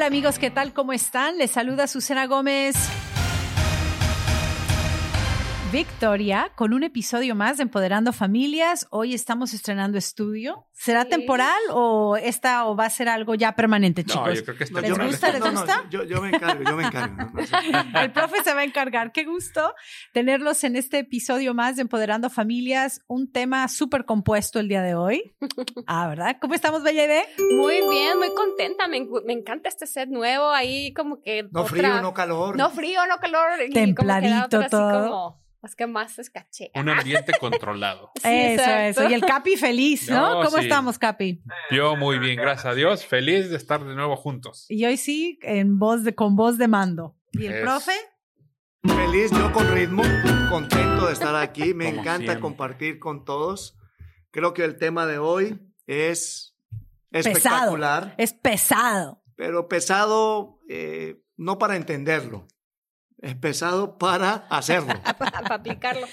Hola amigos, ¿qué tal? ¿Cómo están? Les saluda Susana Gómez. Victoria con un episodio más de Empoderando Familias. Hoy estamos estrenando estudio. ¿Será Sí. temporal o esta o va a ser algo ya permanente, chicos? No, yo creo que está ¿Les bien. gusta? ¿Les no, no, gusta? yo, yo me encargo, yo me encargo. ¿no? No sé. El profe se va a encargar. Qué gusto tenerlos en este episodio más de Empoderando Familias. Un tema súper compuesto el día de hoy. Ah, ¿verdad? ¿Cómo estamos, Bella Ide? Muy bien, muy contenta. Me, me encanta este set nuevo. Ahí como que. No otra- frío, no calor. No frío, no calor. y como Templadito otra así todo. como, es que más es caché. Un ambiente controlado. Sí, eso, exacto. eso. Y el Capi feliz, ¿no? No, ¿Cómo sí. estamos, Capi? Yo muy bien, gracias a Dios. Feliz de estar de nuevo juntos. Y hoy sí, en voz de, con voz de mando. ¿Y el Es- profe? Feliz, yo con ritmo, contento de estar aquí. Me Como encanta siempre. compartir con todos. Creo que el tema de hoy es Pesado. espectacular, Es pesado. pero pesado eh, no para entenderlo, para hacerlo. Para aplicarlo.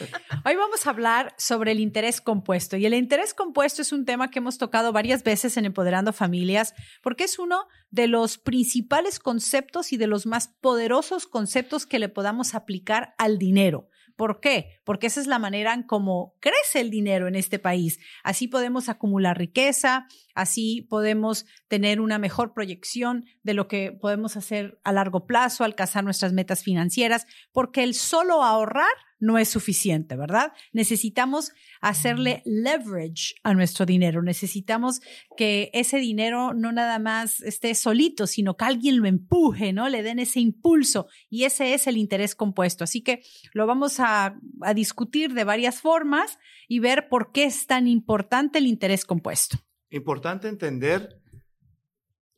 Hoy vamos a hablar sobre el interés compuesto. Y el interés compuesto es un tema que hemos tocado varias veces en Empoderando Familias, porque es uno de los principales conceptos y de los más poderosos conceptos que le podamos aplicar al dinero. ¿Por qué? Porque esa es la manera en cómo crece el dinero en este país. Así podemos acumular riqueza, así podemos tener una mejor proyección de lo que podemos hacer a largo plazo, alcanzar nuestras metas financieras, porque el solo ahorrar no es suficiente, ¿verdad? Necesitamos hacerle leverage a nuestro dinero. Necesitamos que ese dinero no nada más esté solito, sino que alguien lo empuje, ¿no? Le den ese impulso y ese es el interés compuesto. Así que lo vamos a, a discutir de varias formas y ver por qué es tan importante el interés compuesto. Importante entender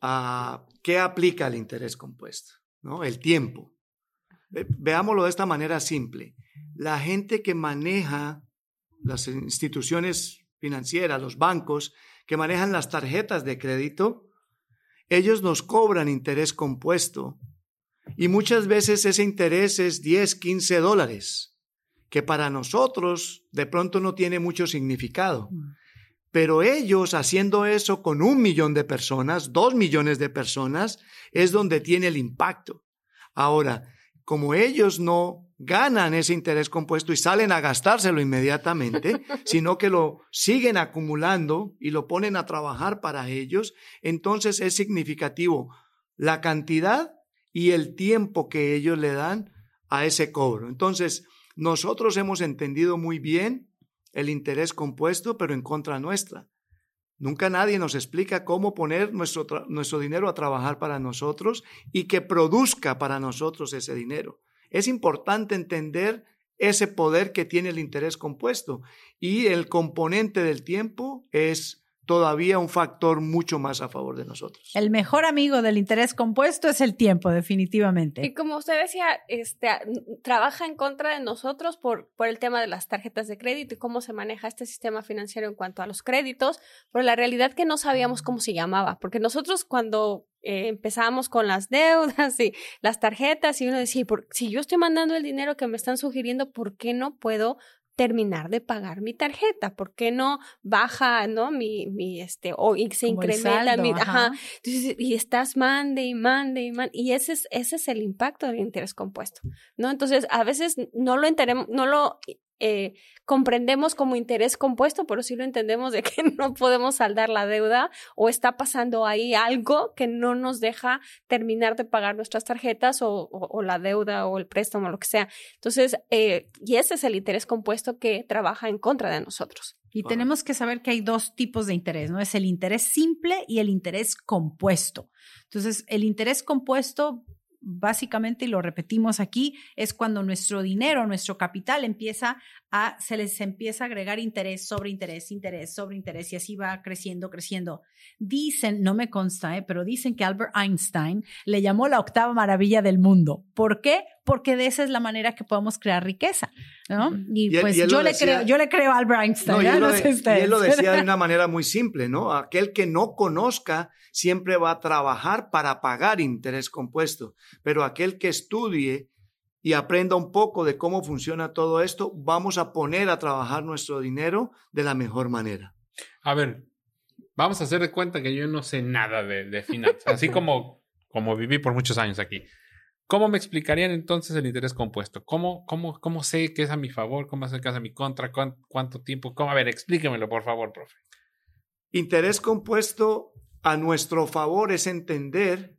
a qué aplica el interés compuesto, ¿no? El tiempo. Ve- Veámoslo de esta manera simple. La gente que maneja las instituciones financieras, los bancos, que manejan las tarjetas de crédito, ellos nos cobran interés compuesto y muchas veces ese interés es 10, 15 dólares, que para nosotros de pronto no tiene mucho significado. Pero ellos haciendo eso con un millón de personas, dos millones de personas, es donde tiene el impacto. Ahora, como ellos no ganan ese interés compuesto y salen a gastárselo inmediatamente, sino que lo siguen acumulando y lo ponen a trabajar para ellos, entonces es significativo la cantidad y el tiempo que ellos le dan a ese cobro. Entonces, nosotros hemos entendido muy bien el interés compuesto, pero en contra nuestra. Nunca nadie nos explica cómo poner nuestro, nuestro dinero a trabajar para nosotros y que produzca para nosotros ese dinero. Es importante entender ese poder que tiene el interés compuesto y el componente del tiempo es todavía un factor mucho más a favor de nosotros. El mejor amigo del interés compuesto es el tiempo, definitivamente. Y como usted decía, este, trabaja en contra de nosotros por, por el tema de las tarjetas de crédito y cómo se maneja este sistema financiero en cuanto a los créditos, pero la realidad que no sabíamos cómo se llamaba, porque nosotros cuando eh, empezamos con las deudas y las tarjetas y uno decía, "¿Por- si yo estoy mandando el dinero que me están sugiriendo, ¿por qué no puedo terminar de pagar mi tarjeta? ¿Por qué no baja, no, mi, mi, este, o y se Como incrementa saldo, mi, ajá. ajá, entonces, y estás mande y mande y mande. Y ese es, ese es el impacto del interés compuesto, ¿no? Entonces, a veces no lo enteremos, no lo eh, comprendemos como interés compuesto, pero sí lo entendemos de que no podemos saldar la deuda o está pasando ahí algo que no nos deja terminar de pagar nuestras tarjetas o, o- o la deuda o el préstamo o lo que sea. Entonces, eh, y ese es el interés compuesto que trabaja en contra de nosotros. Y tenemos que saber que hay dos tipos de interés, ¿no? Es el interés simple y el interés compuesto. Entonces, el interés compuesto, básicamente, y lo repetimos aquí, es cuando nuestro dinero, nuestro capital empieza a, se les empieza a agregar interés sobre interés, interés sobre interés, y así va creciendo, creciendo. Dicen, no me consta, ¿eh? pero dicen que Albert Einstein le llamó la octava maravilla del mundo. ¿Por qué? Porque de esa es la manera que podemos crear riqueza, ¿no? Y, Y él- pues y yo le decía- creo, yo le creo a Albert Einstein. No, y ¿eh? él, lo No de- sé y ustedes. él lo decía de una manera muy simple, ¿no? Aquel que no conozca siempre va a trabajar para pagar interés compuesto, pero aquel que estudie y aprenda un poco de cómo funciona todo esto, vamos a poner a trabajar nuestro dinero de la mejor manera. A ver, vamos a hacer de cuenta que yo no sé nada de, de finanzas. Así como como viví por muchos años aquí. ¿Cómo me explicarían entonces el interés compuesto? ¿Cómo, cómo, cómo sé que es a mi favor? ¿Cómo sé que es a mi contra? ¿Cuánto, tiempo? ¿Cómo? A ver, explíquemelo, por favor, profe. Interés compuesto a nuestro favor es entender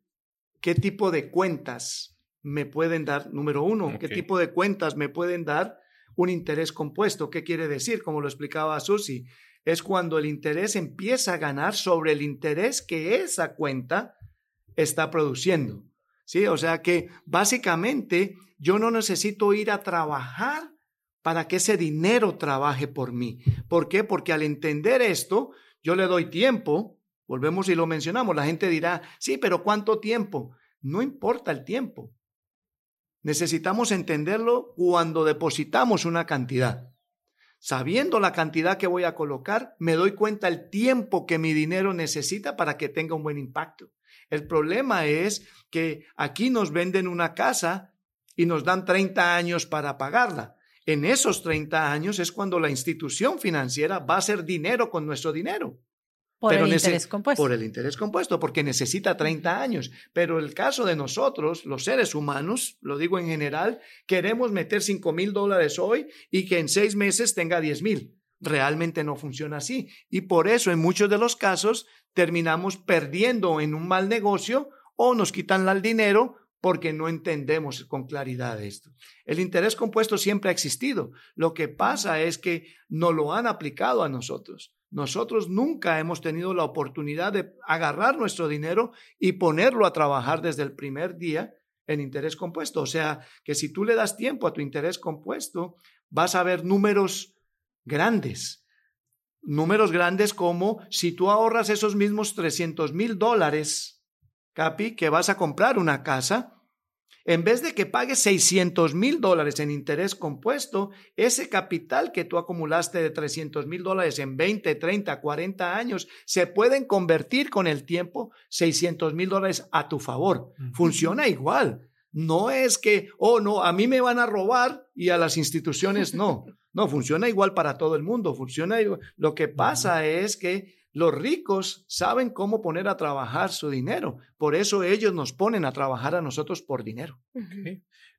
qué tipo de cuentas me pueden dar, número uno, qué tipo de cuentas me pueden dar un interés compuesto. ¿Qué quiere decir? Como lo explicaba Susi, es cuando el interés empieza a ganar sobre el interés que esa cuenta está produciendo. ¿Sí? O sea que básicamente yo no necesito ir a trabajar para que ese dinero trabaje por mí. ¿Por qué? Porque al entender esto, yo le doy tiempo, volvemos y lo mencionamos, la gente dirá, sí, pero ¿cuánto tiempo? No importa el tiempo. Necesitamos entenderlo cuando depositamos una cantidad. Sabiendo la cantidad que voy a colocar, me doy cuenta el tiempo que mi dinero necesita para que tenga un buen impacto. El problema es que aquí nos venden una casa y nos dan 30 años para pagarla. En esos 30 años es cuando la institución financiera va a hacer dinero con nuestro dinero. Por el interés compuesto. Por el interés compuesto, porque necesita 30 años. Pero el caso de nosotros, los seres humanos, lo digo en general, queremos meter 5 mil dólares hoy y que en seis meses tenga 10 mil. Realmente no funciona así. Y por eso en muchos de los casos terminamos perdiendo en un mal negocio o nos quitan el dinero porque no entendemos con claridad esto. El interés compuesto siempre ha existido. Lo que pasa es que no lo han aplicado a nosotros. Nosotros nunca hemos tenido la oportunidad de agarrar nuestro dinero y ponerlo a trabajar desde el primer día en interés compuesto. O sea, que si tú le das tiempo a tu interés compuesto, vas a ver números grandes. Números grandes como si tú ahorras esos mismos 300 mil dólares, Capi, que vas a comprar una casa, en vez de que pagues 600 mil dólares en interés compuesto, ese capital que tú acumulaste de 300 mil dólares en 20, 30, 40 años, se pueden convertir con el tiempo 600 mil dólares a tu favor. Funciona igual. No es que, oh, no, a mí me van a robar y a las instituciones no. No, funciona igual para todo el mundo. Funciona igual. Lo que pasa es que los ricos saben cómo poner a trabajar su dinero. Por eso ellos nos ponen a trabajar a nosotros por dinero.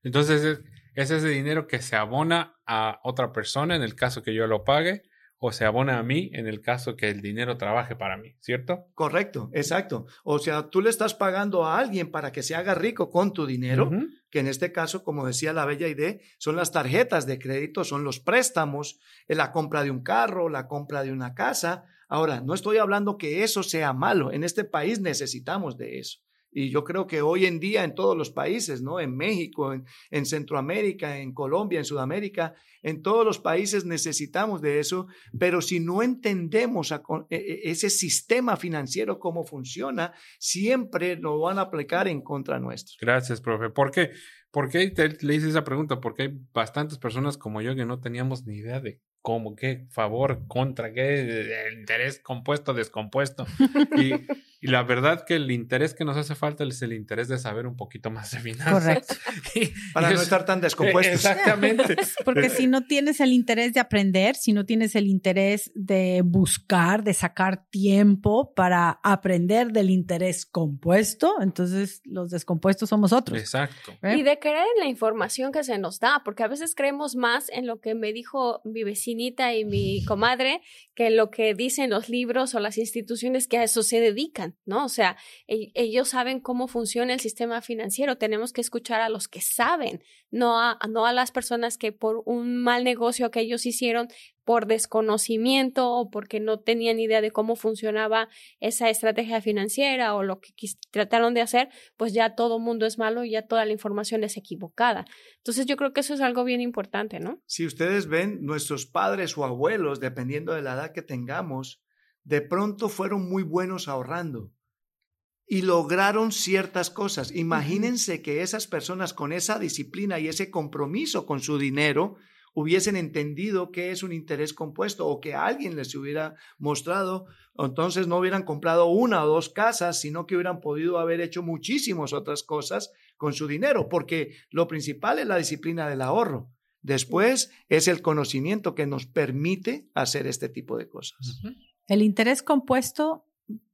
Entonces, es ese dinero que se abona a otra persona en el caso que yo lo pague o se abona a mí en el caso que el dinero trabaje para mí, ¿cierto? Correcto, exacto. O sea, tú le estás pagando a alguien para que se haga rico con tu dinero, que en este caso, como decía la bella idea, son las tarjetas de crédito, son los préstamos, la compra de un carro, la compra de una casa. Ahora, no estoy hablando que eso sea malo. En este país necesitamos de eso. Y yo creo que hoy en día en todos los países, ¿no? En México, en, Centroamérica, en Colombia, en Sudamérica, en todos los países necesitamos de eso, pero si no entendemos e, e, ese sistema financiero, cómo funciona, siempre lo van a aplicar en contra nuestro. Gracias, profe. ¿Por qué? ¿Por qué le hice esa pregunta? Porque hay bastantes personas como yo que no teníamos ni idea de cómo, qué favor, contra, qué interés compuesto, descompuesto. Y, y, la verdad que el interés que nos hace falta es el interés de saber un poquito más de finanzas. Correcto. Para no estar tan descompuestos. Exactamente. Porque si no tienes el interés de aprender, si no tienes el interés de buscar, de sacar tiempo para aprender del interés compuesto, entonces los descompuestos somos otros. Exacto. ¿Eh? Y de creer en la información que se nos da, porque a veces creemos más en lo que me dijo mi vecino y mi comadre que lo que dicen los libros o las instituciones que a eso se dedican, ¿no? O sea, ellos saben cómo funciona el sistema financiero. Tenemos que escuchar a los que saben, no a, no a las personas que por un mal negocio que ellos hicieron por desconocimiento o porque no tenían idea de cómo funcionaba esa estrategia financiera o lo que trataron de hacer, pues ya todo mundo es malo y ya toda la información es equivocada. Entonces yo creo que eso es algo bien importante, ¿no? Si ustedes ven, nuestros padres o abuelos, dependiendo de la edad que tengamos, de pronto fueron muy buenos ahorrando y lograron ciertas cosas. Imagínense que esas personas con esa disciplina y ese compromiso con su dinero hubiesen entendido qué es un interés compuesto o que alguien les hubiera mostrado, entonces no hubieran comprado una o dos casas, sino que hubieran podido haber hecho muchísimas otras cosas con su dinero, porque lo principal es la disciplina del ahorro. Después es el conocimiento que nos permite hacer este tipo de cosas. El interés compuesto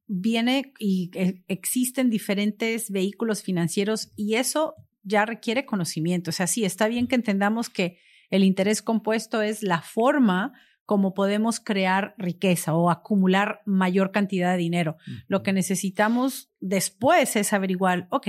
viene y eh, existen diferentes vehículos financieros y eso ya requiere conocimiento. O sea, sí, está bien que entendamos que el interés compuesto es la forma como podemos crear riqueza o acumular mayor cantidad de dinero. Lo que necesitamos después es averiguar, ok,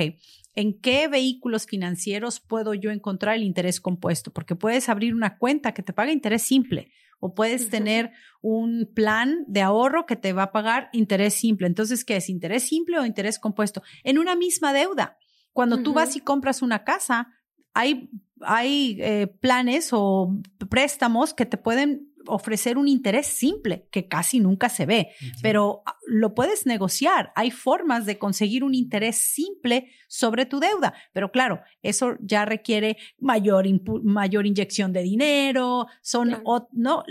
¿en qué vehículos financieros puedo yo encontrar el interés compuesto? Porque puedes abrir una cuenta que te paga interés simple o puedes tener un plan de ahorro que te va a pagar interés simple. Entonces, ¿qué es interés simple o interés compuesto? En una misma deuda. Cuando tú vas y compras una casa, hay, hay eh, planes o préstamos que te pueden ofrecer un interés simple que casi nunca se ve, pero ah, lo puedes negociar. Hay formas de conseguir un interés simple sobre tu deuda, pero claro, eso ya requiere mayor, mayor inyección de dinero, son, no,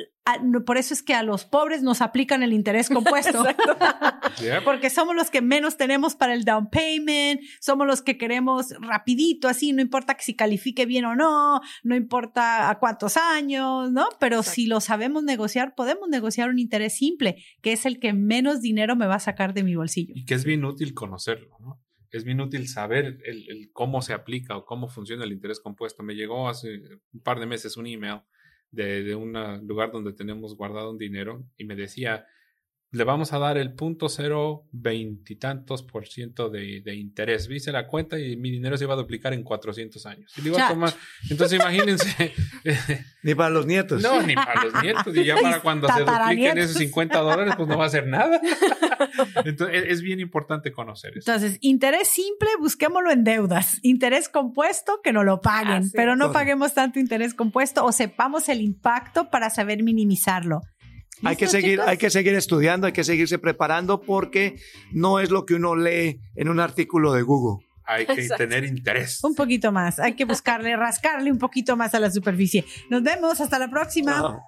por eso es que a los pobres nos aplican el interés compuesto. Porque somos los que menos tenemos para el down payment, somos los que queremos rapidito, así, no importa que si califique bien o no, no importa a cuántos años, ¿no? Pero si lo sabemos negociar, podemos negociar un interés simple, que es el que menos dinero me va a sacar de mi bolsillo. Y que es bien útil conocerlo, ¿no? Es bien útil saber el cómo se aplica o cómo funciona el interés compuesto. Me llegó hace un par de meses un email de, de un lugar donde tenemos guardado un dinero y me decía, le vamos a dar el punto cero veintitantos por ciento de, de, interés. Vise la cuenta y mi dinero se iba a duplicar en 400 años. Y entonces imagínense. ni para los nietos. No, ni para los nietos. Y ya para cuando se dupliquen esos 50 dólares, pues no va a hacer nada. Entonces es bien importante conocer eso. Entonces, interés simple, busquémoslo en deudas. Interés compuesto, que no lo paguen, ah, pero no paguemos tanto interés compuesto o sepamos el impacto para saber minimizarlo. Hay que, seguir, hay que seguir estudiando, hay que seguirse preparando porque no es lo que uno lee en un artículo de Google. Hay que tener interés. Un poquito más, hay que buscarle, rascarle un poquito más a la superficie. Nos vemos, hasta la próxima.